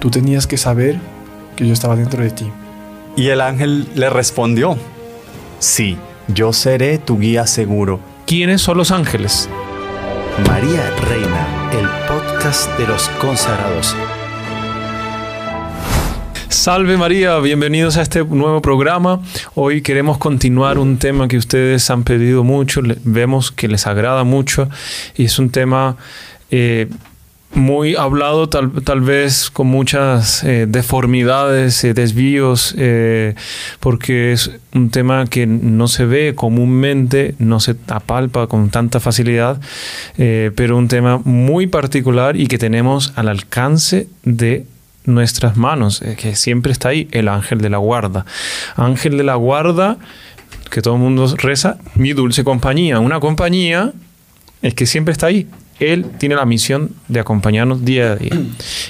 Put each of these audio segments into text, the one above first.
tú tenías que saber que yo estaba dentro de ti. Y el ángel le respondió, sí, yo seré tu guía seguro. ¿Quiénes son los ángeles? María Reina, el podcast de los consagrados. Salve María, bienvenidos a este nuevo programa. Hoy queremos continuar un tema que ustedes han pedido mucho, vemos que les agrada mucho y es un tema eh, muy hablado, tal, tal, vez con muchas eh, deformidades, eh, desvíos, eh, porque es un tema que no se ve comúnmente, no se apalpa con tanta facilidad, pero un tema muy particular y que tenemos al alcance de nuestras manos, que siempre está ahí, el ángel de la guarda. Ángel de la guarda, que todo el mundo reza, mi dulce compañía, una compañía es que siempre está ahí, él tiene la misión de acompañarnos día a día.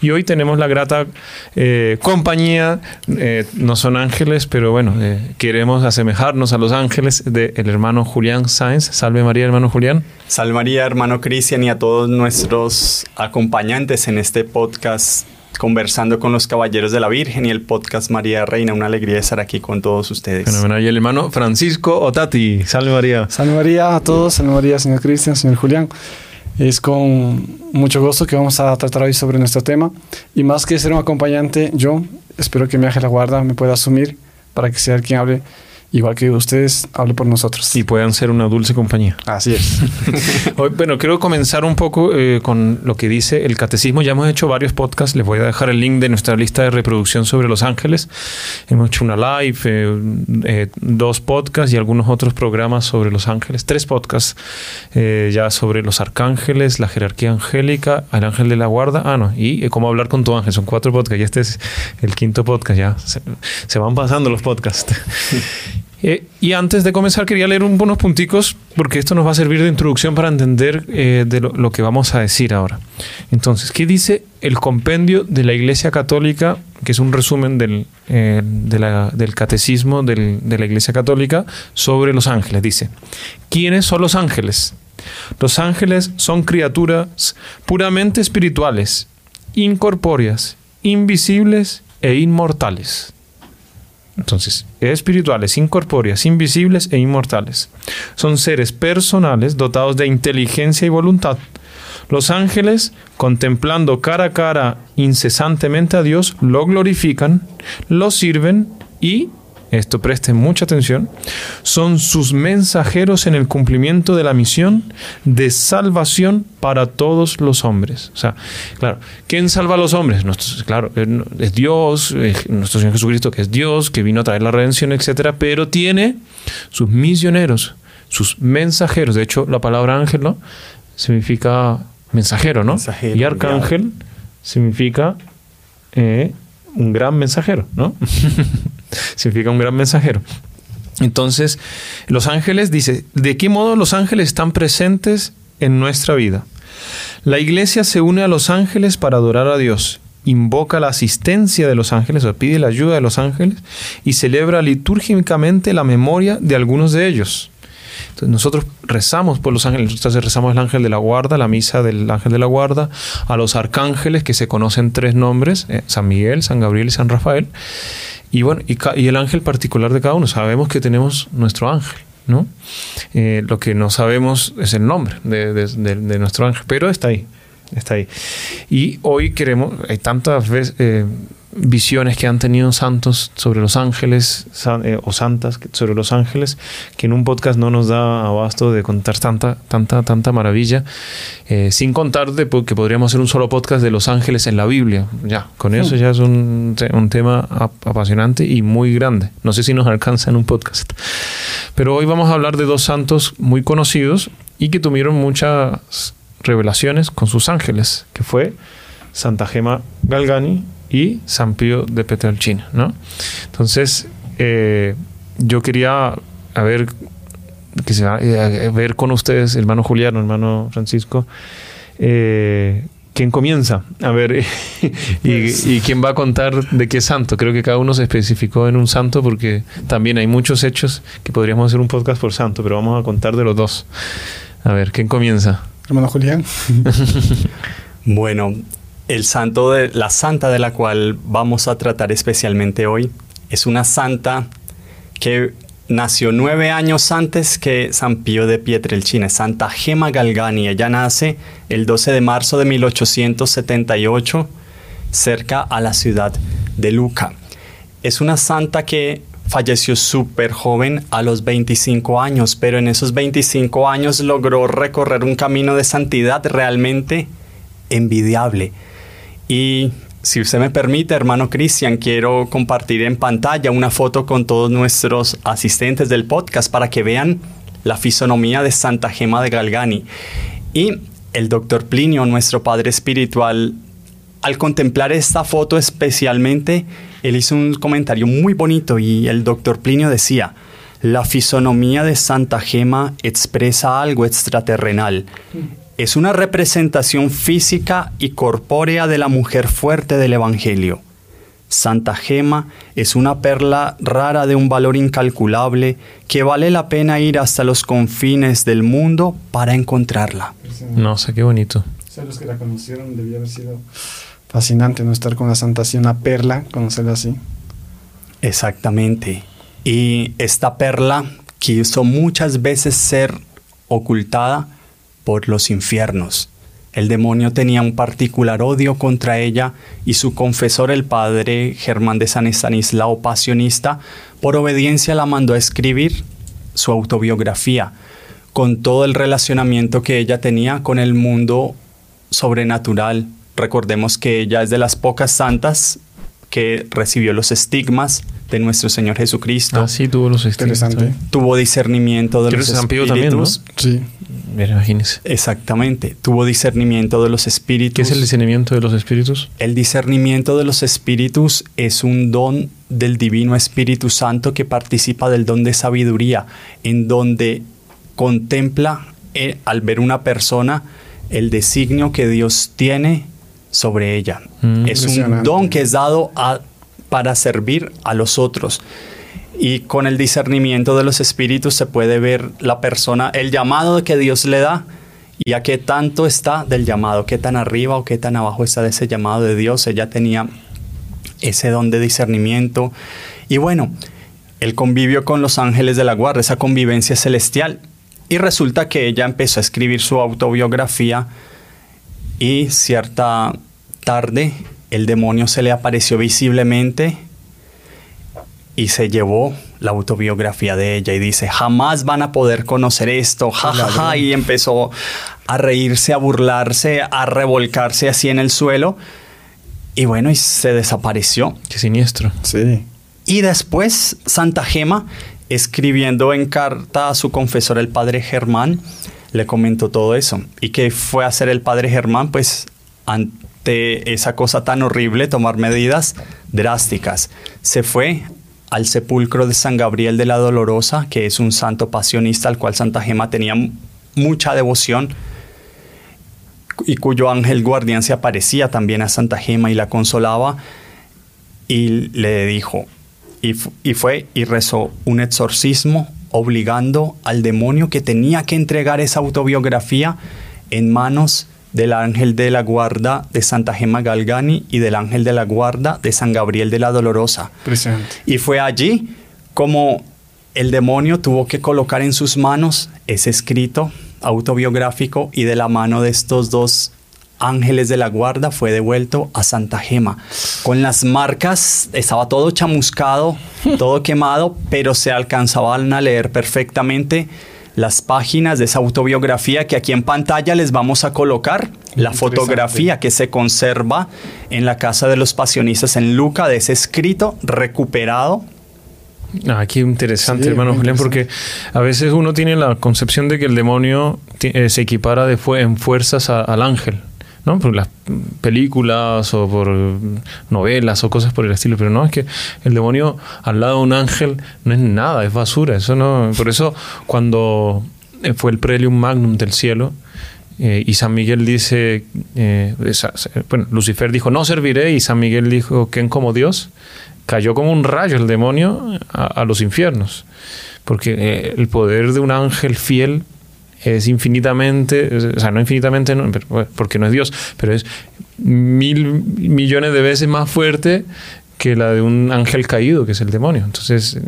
Y hoy tenemos la grata eh, compañía, eh, no son ángeles, pero bueno, eh, queremos asemejarnos a los ángeles del hermano Julián Sáenz. Salve María, hermano Julián. Salve María, hermano Cristian y a todos nuestros acompañantes en este podcast conversando con los caballeros de la Virgen y el podcast María Reina. Una alegría estar aquí con todos ustedes. Bueno, y el hermano Francisco Otati. Salve María. Salve María a todos. Salve María, señor Cristian, señor Julián. Es con mucho gusto que vamos a tratar hoy sobre nuestro tema. Y más que ser un acompañante, yo espero que mi ángel la guarda me pueda asumir para que sea el quien hable igual que ustedes, hable por nosotros. Y puedan ser una dulce compañía. Así es. bueno, quiero comenzar un poco eh, con lo que dice el catecismo. Ya hemos hecho varios podcasts. Les voy a dejar el link de nuestra lista de reproducción sobre los ángeles. Hemos hecho una live, eh, eh, dos podcasts y algunos otros programas sobre los ángeles. Tres podcasts ya sobre los arcángeles, la jerarquía angélica, el ángel de la guarda. Ah, no. Y cómo hablar con tu ángel. Son cuatro podcasts. Y este es el quinto podcast. Ya se, se van pasando los podcasts. Eh, y antes de comenzar quería leer unos punticos porque esto nos va a servir de introducción para entender eh, de lo, que vamos a decir ahora. Entonces, ¿qué dice el compendio de la Iglesia Católica, que es un resumen del, eh, del catecismo de la Iglesia Católica sobre los ángeles? Dice, ¿quiénes son los ángeles? Los ángeles son criaturas puramente espirituales, incorpóreas, invisibles e inmortales entonces, espirituales, incorpóreas, invisibles e inmortales. Son seres personales dotados de inteligencia y voluntad. Los ángeles, contemplando cara a cara incesantemente a Dios, lo glorifican, lo sirven y esto presten mucha atención, son sus mensajeros en el cumplimiento de la misión de salvación para todos los hombres. O sea, claro, ¿quién salva a los hombres? claro, es Dios, nuestro Señor Jesucristo, que es Dios, que vino a traer la redención, etcétera, pero tiene sus misioneros, sus mensajeros. De hecho, la palabra ángel, ¿no? Significa mensajero, ¿no? y arcángel significa eh, un gran mensajero, ¿no? significa un gran mensajero. Entonces, los ángeles, dice, ¿de qué modo los ángeles están presentes en nuestra vida? La iglesia se une a los ángeles para adorar a Dios, invoca la asistencia de los ángeles o pide la ayuda de los ángeles y celebra litúrgicamente la memoria de algunos de ellos. Entonces nosotros rezamos por los ángeles, entonces rezamos el ángel de la guarda, la misa del ángel de la guarda, a los arcángeles que se conocen tres nombres, eh, San Miguel, San Gabriel y San Rafael. Y bueno, y, el ángel particular de cada uno, sabemos que tenemos nuestro ángel. ¿no? Eh, lo que no sabemos es el nombre de, nuestro ángel, pero está ahí, está ahí. Y hoy queremos, hay tantas veces, eh, visiones que han tenido santos sobre los ángeles eh, o santas sobre los ángeles que en un podcast no nos da abasto de contar tanta tanta tanta maravilla eh, sin contar de que podríamos hacer un solo podcast de los ángeles en la Biblia. Ya con eso ya es un, un tema apasionante y muy grande. No sé si nos alcanza en un podcast. Pero hoy vamos a hablar de dos santos muy conocidos y que tuvieron muchas revelaciones con sus ángeles que fue Santa Gema Galgani y San Pío de Petralcina, ¿no? Entonces, eh, yo quería a ver, que se, eh, ver con ustedes, hermano Juliano, hermano Francisco, eh, quién comienza, a ver, pues y, quién va a contar de qué santo. Creo que cada uno se especificó en un santo porque también hay muchos hechos que podríamos hacer un podcast por santo, pero vamos a contar de los dos. A ver, ¿quién comienza? Hermano Julián. bueno, el santo de la santa de la cual vamos a tratar especialmente hoy es una santa que nació nueve años antes que San Pío de Pietrelcina, Santa Gema Galgani. Ella nace el 12 de marzo de 1878 cerca a la ciudad de Luca. Es una santa que falleció súper joven a los 25 años, pero en esos 25 años logró recorrer un camino de santidad realmente envidiable. Y si usted me permite, hermano Cristian, quiero compartir en pantalla una foto con todos nuestros asistentes del podcast para que vean la fisonomía de Santa Gema de Galgani. Y el doctor Plinio, nuestro padre espiritual, al contemplar esta foto especialmente, él hizo un comentario muy bonito y el doctor Plinio decía, la fisonomía de Santa Gema expresa algo extraterrenal. Es una representación física y corpórea de la mujer fuerte del Evangelio. Santa Gema es una perla rara de un valor incalculable que vale la pena ir hasta los confines del mundo para encontrarla. No sé, qué bonito. los que la conocieron debía haber sido fascinante no estar con la santa así, una perla, conocerla así. Exactamente. Y esta perla quiso muchas veces ser ocultada por los infiernos. El demonio tenía un particular odio contra ella y su confesor, el padre Germán de San Estanislao Pasionista, por obediencia la mandó a escribir su autobiografía, con todo el relacionamiento que ella tenía con el mundo sobrenatural Recordemos que ella es de las pocas santas que recibió los estigmas de nuestro Señor Jesucristo. Ah, sí, tuvo los estigmas. Tuvo discernimiento de los San Pío también, ¿no? Sí. Imagínese. Exactamente. Tuvo discernimiento de los espíritus. ¿Qué es el discernimiento de los espíritus? El discernimiento de los espíritus es un don del Divino Espíritu Santo que participa del don de sabiduría, en donde contempla eh, al ver una persona el designio que Dios tiene sobre ella. Mm. es un don que es dado para servir a los otros. Y con el discernimiento de los espíritus se puede ver la persona, el llamado que Dios le da y a qué tanto está del llamado, qué tan arriba o qué tan abajo está de ese llamado de Dios. Ella tenía ese don de discernimiento. Y bueno, el convivio con los ángeles de la guarda, esa convivencia celestial. Y resulta que ella empezó a escribir su autobiografía y cierta tarde el demonio se le apareció visiblemente y se llevó la autobiografía de ella y dice, jamás van a poder conocer esto, jajaja, y empezó a reírse, a burlarse, a revolcarse así en el suelo. Y bueno, y se desapareció. Qué siniestro. Sí. Y después Santa Gema, escribiendo en carta a su confesor, el padre Germán, le comentó todo eso. ¿Y qué fue a hacer el padre Germán? Pues ante esa cosa tan horrible, tomar medidas drásticas. Se fue al sepulcro de San Gabriel de la Dolorosa, que es un santo pasionista al cual Santa Gema tenía mucha devoción y cuyo ángel guardián se aparecía también a Santa Gema y la consolaba y le dijo, y, y fue y rezó un exorcismo obligando al demonio que tenía que entregar esa autobiografía en manos del ángel de la guarda de Santa Gema Galgani y del ángel de la guarda de San Gabriel de la Dolorosa. Y fue allí como el demonio tuvo que colocar en sus manos ese escrito autobiográfico y de la mano de estos dos ángeles de la guarda fue devuelto a Santa Gema. Con las marcas estaba todo chamuscado, todo quemado, pero se alcanzaban a leer perfectamente las páginas de esa autobiografía que aquí en pantalla les vamos a colocar, la fotografía que se conserva en la casa de los pasionistas en Luca de ese escrito recuperado. Ah, qué interesante, hermano Julián, porque a veces uno tiene la concepción de que el demonio eh, se equipara de en fuerzas al ángel. ¿No? Por las películas o por novelas o cosas por el estilo, pero no, es que el demonio al lado de un ángel no es nada, es basura, eso no, por eso cuando eh, fue el prelium magnum del cielo, eh, y San Miguel dice, eh, bueno, Lucifer dijo, no serviré, y San Miguel dijo, ¿quién como Dios? Cayó como un rayo el demonio a, los infiernos, porque el poder de un ángel fiel es infinitamente, o sea, no infinitamente, no, porque no es Dios, pero es mil millones de veces más fuerte que la de un ángel caído, que es el demonio. Entonces,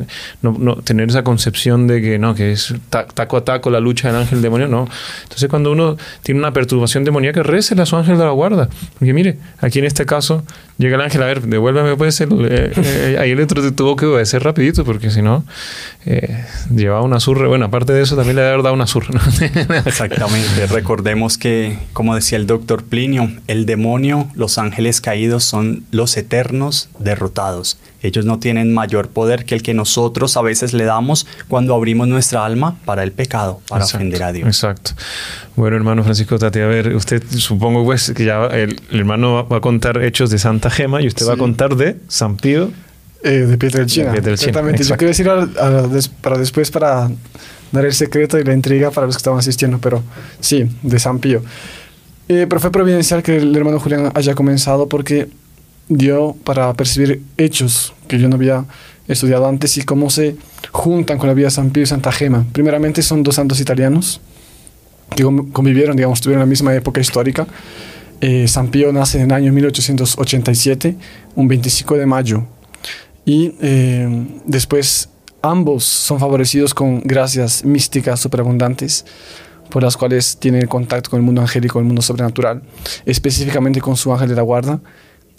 no, no tener esa concepción de que no, que es taco a taco la lucha del ángel demonio, no. Entonces, cuando uno tiene una perturbación demoníaca, recele a su ángel de la guarda. Porque mire, aquí en este caso, llega el ángel, a ver, devuélveme pues, el, eh, eh, ahí el otro tuvo que obedecer rapidito, porque si no, eh, llevaba una zurra. Bueno, aparte de eso, también le había dado una zurra. Exactamente. Recordemos que, como decía el doctor Plinio, el demonio, los ángeles caídos son los eternos de ellos no tienen mayor poder que el que nosotros a veces le damos cuando abrimos nuestra alma para el pecado, para ofender a Dios. Exacto. Bueno, hermano Francisco Tati, a ver, usted supongo pues que ya el, hermano va a contar hechos de Santa Gema y usted va a contar de San Pío. Eh, de Pietrelcina. Exactamente. Yo quiero decir para después para dar el secreto y la intriga para los que estaban asistiendo, pero sí, de San Pío. Eh, pero fue providencial que el hermano Julián haya comenzado porque dio para percibir hechos que yo no había estudiado antes y cómo se juntan con la vida de San Pío y Santa Gema. Primeramente son dos santos italianos que convivieron, digamos, tuvieron la misma época histórica. Eh, San Pío nace en el año 1887, un 25 de mayo, y eh, después ambos son favorecidos con gracias místicas superabundantes por las cuales tienen contacto con el mundo angélico, el mundo sobrenatural, específicamente con su ángel de la guarda,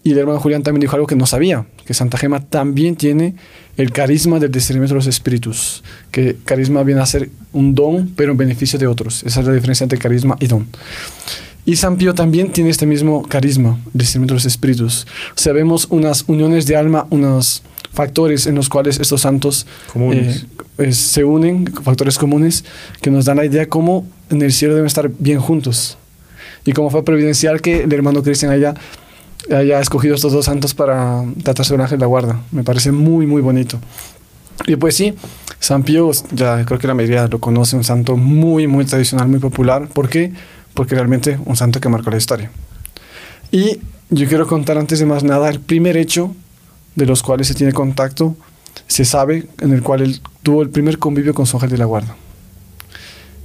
y el hermano Julián también dijo algo que no sabía, que Santa Gema también tiene el carisma del discernimiento de los espíritus, que carisma viene a ser un don, pero en beneficio de otros. Esa es la diferencia entre carisma y don. Y San Pío también tiene este mismo carisma, discernimiento de los espíritus. Sabemos unas uniones de alma, unos factores en los cuales estos santos eh, se unen, factores comunes, que nos dan la idea cómo en el cielo deben estar bien juntos. Y como fue providencial que el hermano Cristian haya haya escogido estos dos santos para tratarse de un ángel de la guarda. Me parece muy, muy bonito. Y pues sí, San Pío, ya creo que la mayoría lo conoce, un santo muy, muy tradicional, muy popular. ¿Por qué? Porque realmente un santo que marcó la historia. Y yo quiero contar antes de más nada el primer hecho de los cuales se tiene contacto, se sabe, en el cual él tuvo el primer convivio con su ángel de la guarda.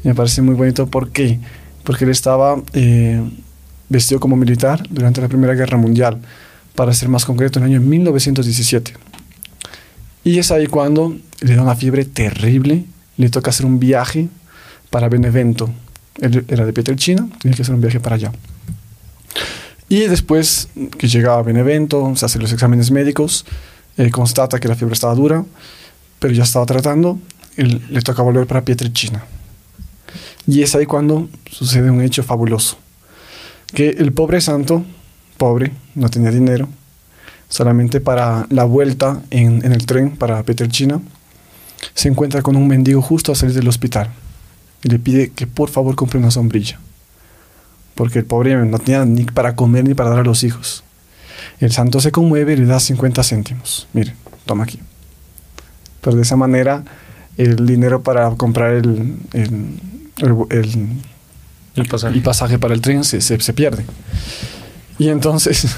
Y me parece muy bonito. ¿Por qué? Porque él estaba eh, vestido como militar durante la Primera Guerra Mundial, para ser más concreto, en el año 1917. Y es ahí cuando le da una fiebre terrible, le toca hacer un viaje para Benevento. Él era de Pietrelcina, tenía que hacer un viaje para allá. Y después que llega a Benevento, se hace los exámenes médicos, eh, constata que la fiebre estaba dura, pero ya estaba tratando, le toca volver para Pietrelcina. Y es ahí cuando sucede un hecho fabuloso que el pobre santo, pobre, no tenía dinero, solamente para la vuelta en, el tren para Peterchina, se encuentra con un mendigo justo a salir del hospital y le pide que por favor compre una sombrilla, porque el pobre no tenía ni para comer ni para dar a los hijos. El santo se conmueve y le da 50 céntimos. Mire, toma aquí. Pero de esa manera el dinero para comprar el el pasaje. para el tren se, se, pierde. Y entonces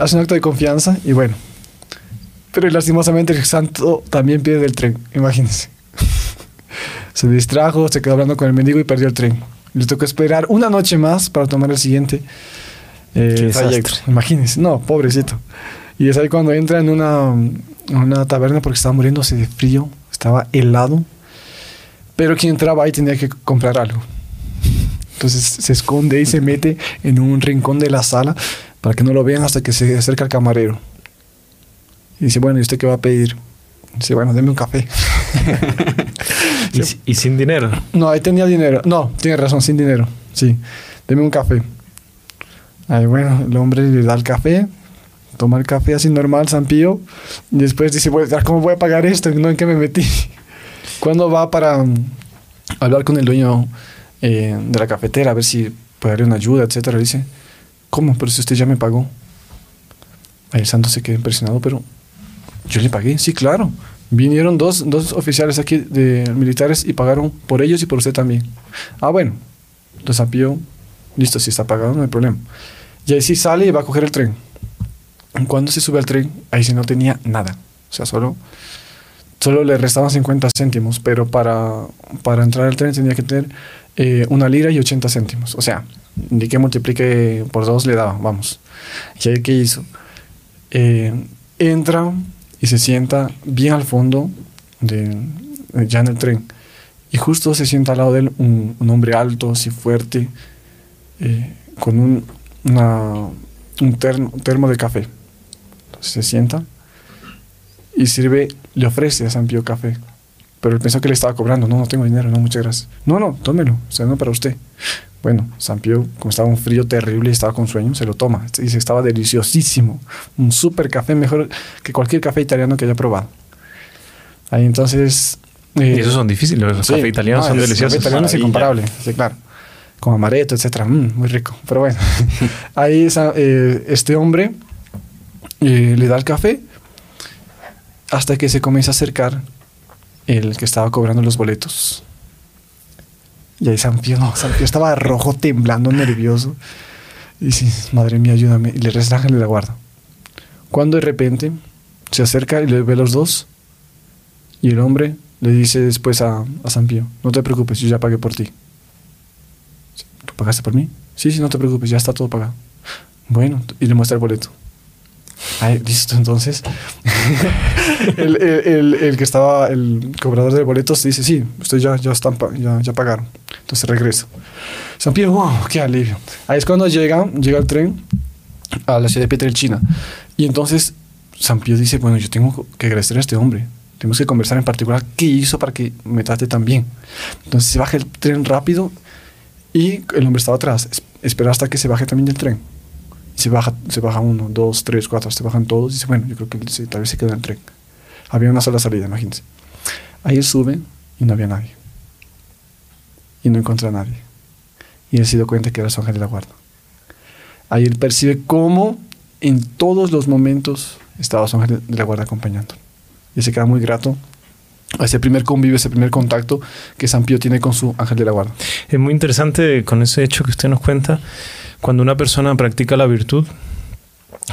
hace un acto de confianza y bueno. Pero lastimosamente el santo también pierde el tren, imagínense. se distrajo, se quedó hablando con el mendigo y perdió el tren. Le tocó esperar una noche más para tomar el siguiente eh, trayecto. Imagínense, no, pobrecito. Y es ahí cuando entra en una, una taberna porque estaba muriéndose de frío, estaba helado. Pero quien entraba ahí tenía que comprar algo. Entonces se esconde y se mete en un rincón de la sala para que no lo vean hasta que se acerca al camarero. Y dice, bueno, ¿y usted qué va a pedir? Dice, bueno, deme un café. ¿Y, sin dinero? No, ahí tenía dinero. No, tiene razón, sin dinero. Sí, deme un café. Ahí, bueno, el hombre le da el café, toma el café así normal, San Pío, y después dice, ¿cómo voy a pagar esto? ¿No en qué me metí? Cuando va para um, hablar con el dueño eh, de la cafetera a ver si puede darle una ayuda, etcétera. Dice, ¿cómo? Pero si usted ya me pagó. Ahí el santo se queda impresionado, pero yo le pagué, sí, claro. Vinieron dos, dos oficiales aquí de militares y pagaron por ellos y por usted también. Ah, bueno. Entonces Pío, listo, si está pagado no hay problema. Y ahí sí sale y va a coger el tren. Cuando se sube al tren, ahí sí no tenía nada. O sea, solo solo le restaban 50 céntimos, pero para, para entrar al tren tenía que tener eh, una lira y 80 céntimos. O sea, ni que multiplique por dos le daba, vamos. ¿Y ahí qué hizo? Eh, entra y se sienta bien al fondo, de, ya en el tren. Y justo se sienta al lado de él un, hombre alto, así fuerte, eh, con un, un, termo, un termo de café. Se sienta y sirve, le ofrece a San Pío café. Pero él pensó que le estaba cobrando. No, no tengo dinero, no, muchas gracias. No, no, tómelo, o sea, no para usted. Bueno, San Pío, como estaba un frío terrible y estaba con sueño, se lo toma. Y se estaba deliciosísimo. Un súper café, mejor que cualquier café italiano que haya probado. Ahí entonces... Eh, y esos son difíciles, los sí, cafés italianos no, son deliciosos. Los italianos es incomparable, sí, claro. Con amaretto, etcétera. Mm, muy rico. Pero bueno, ahí esa, eh, este hombre eh, le da el café hasta que se comienza a acercar el que estaba cobrando los boletos. Y ahí San Pío, no, San Pío estaba rojo, temblando, nervioso. Y dice, madre mía, ayúdame. Y le ángel de la guarda. Cuando de repente se acerca y le ve los dos. Y el hombre le dice después a, a San Pío, no te preocupes, yo ya pagué por ti. ¿Tú pagaste por mí? Sí, sí, no te preocupes, ya está todo pagado. Bueno, y le muestra el boleto. Ay, listo, entonces. el, el, el, el, que estaba, el cobrador de boletos dice, sí, ustedes ya, ya, están, ya, ya pagaron. Entonces regreso. San Pío, wow, qué alivio. Ahí es cuando llega, llega el tren a la ciudad de Pietrelcina. Y entonces San Pío dice, bueno, yo tengo que agradecer a este hombre. Tenemos que conversar en particular qué hizo para que me trate tan bien. Entonces se baja el tren rápido y el hombre estaba atrás. Espera hasta que se baje también del tren se baja, se baja uno, dos, tres, cuatro, se bajan todos. Y dice, bueno, yo creo que tal vez se queda en el tren. Había una sola salida, imagínense. Ahí él sube y no había nadie. Y no encuentra a nadie. Y él se dio cuenta que era su ángel de la guarda. Ahí él percibe cómo en todos los momentos estaba su ángel de la guarda acompañando. Y se queda muy grato a ese primer convivio, ese primer contacto que San Pío tiene con su ángel de la guarda. Es muy interesante con ese hecho que usted nos cuenta cuando una persona practica la virtud,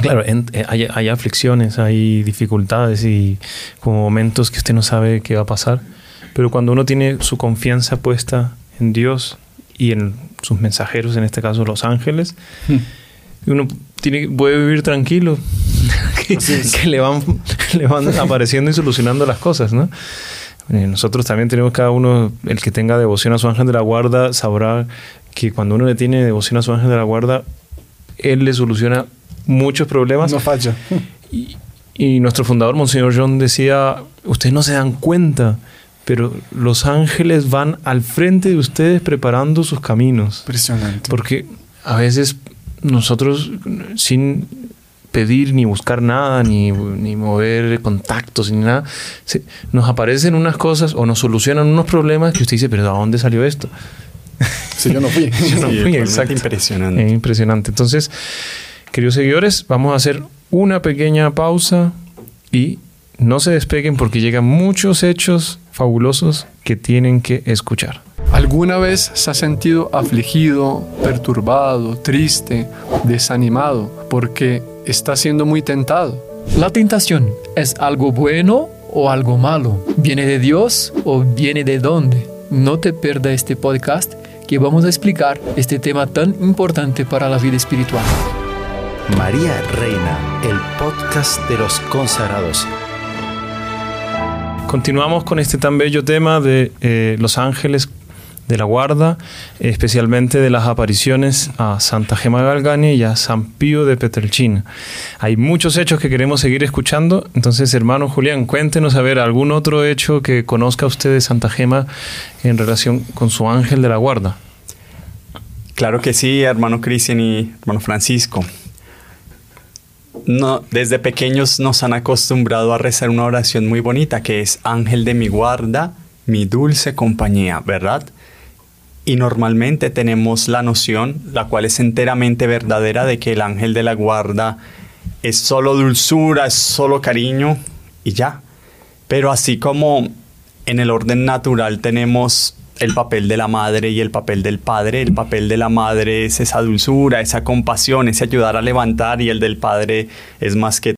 claro, en, eh, hay, hay, aflicciones, hay dificultades y como momentos que usted no sabe qué va a pasar, pero cuando uno tiene su confianza puesta en Dios y en sus mensajeros, en este caso los ángeles, hmm. uno tiene, puede vivir tranquilo, que, que le, van, le van apareciendo y solucionando las cosas, ¿no? Eh, nosotros también tenemos cada uno, el que tenga devoción a su ángel de la guarda, sabrá que cuando uno le tiene devoción a su ángel de la guarda, él le soluciona muchos problemas. No falla. Y, y nuestro fundador, Monseñor John, decía, ustedes no se dan cuenta, pero los ángeles van al frente de ustedes preparando sus caminos. Impresionante. Porque a veces nosotros, sin pedir ni buscar nada, ni, ni mover contactos, ni nada, se, nos aparecen unas cosas o nos solucionan unos problemas que usted dice, pero ¿de dónde salió esto? Sí, yo no fui. yo no sí, fui, exacto. Impresionante. Eh, impresionante. Entonces, queridos seguidores, vamos a hacer una pequeña pausa y no se despeguen porque llegan muchos hechos fabulosos que tienen que escuchar. ¿Alguna vez se ha sentido afligido, perturbado, triste, desanimado porque está siendo muy tentado? ¿La tentación es algo bueno o algo malo? ¿Viene de Dios o viene de dónde? No te pierdas este podcast que vamos a explicar este tema tan importante para la vida espiritual. María Reina, el podcast de los consagrados. Continuamos con este tan bello tema de eh, los ángeles de la guarda, especialmente de las apariciones a Santa Gema Galgani y a San Pío de Petrelcina. Hay muchos hechos que queremos seguir escuchando, entonces hermano Julián, cuéntenos a ver algún otro hecho que conozca usted de Santa Gema en relación con su ángel de la guarda. Claro que sí, hermano Cristian y hermano Francisco. No, desde pequeños nos han acostumbrado a rezar una oración muy bonita que es Ángel de mi guarda, mi dulce compañía, ¿verdad? Y normalmente tenemos la noción, la cual es enteramente verdadera, de que el ángel de la guarda es solo dulzura, es solo cariño y ya. Pero así como en el orden natural tenemos el papel de la madre y el papel del padre, el papel de la madre es esa dulzura, esa compasión, ese ayudar a levantar y el del padre es más que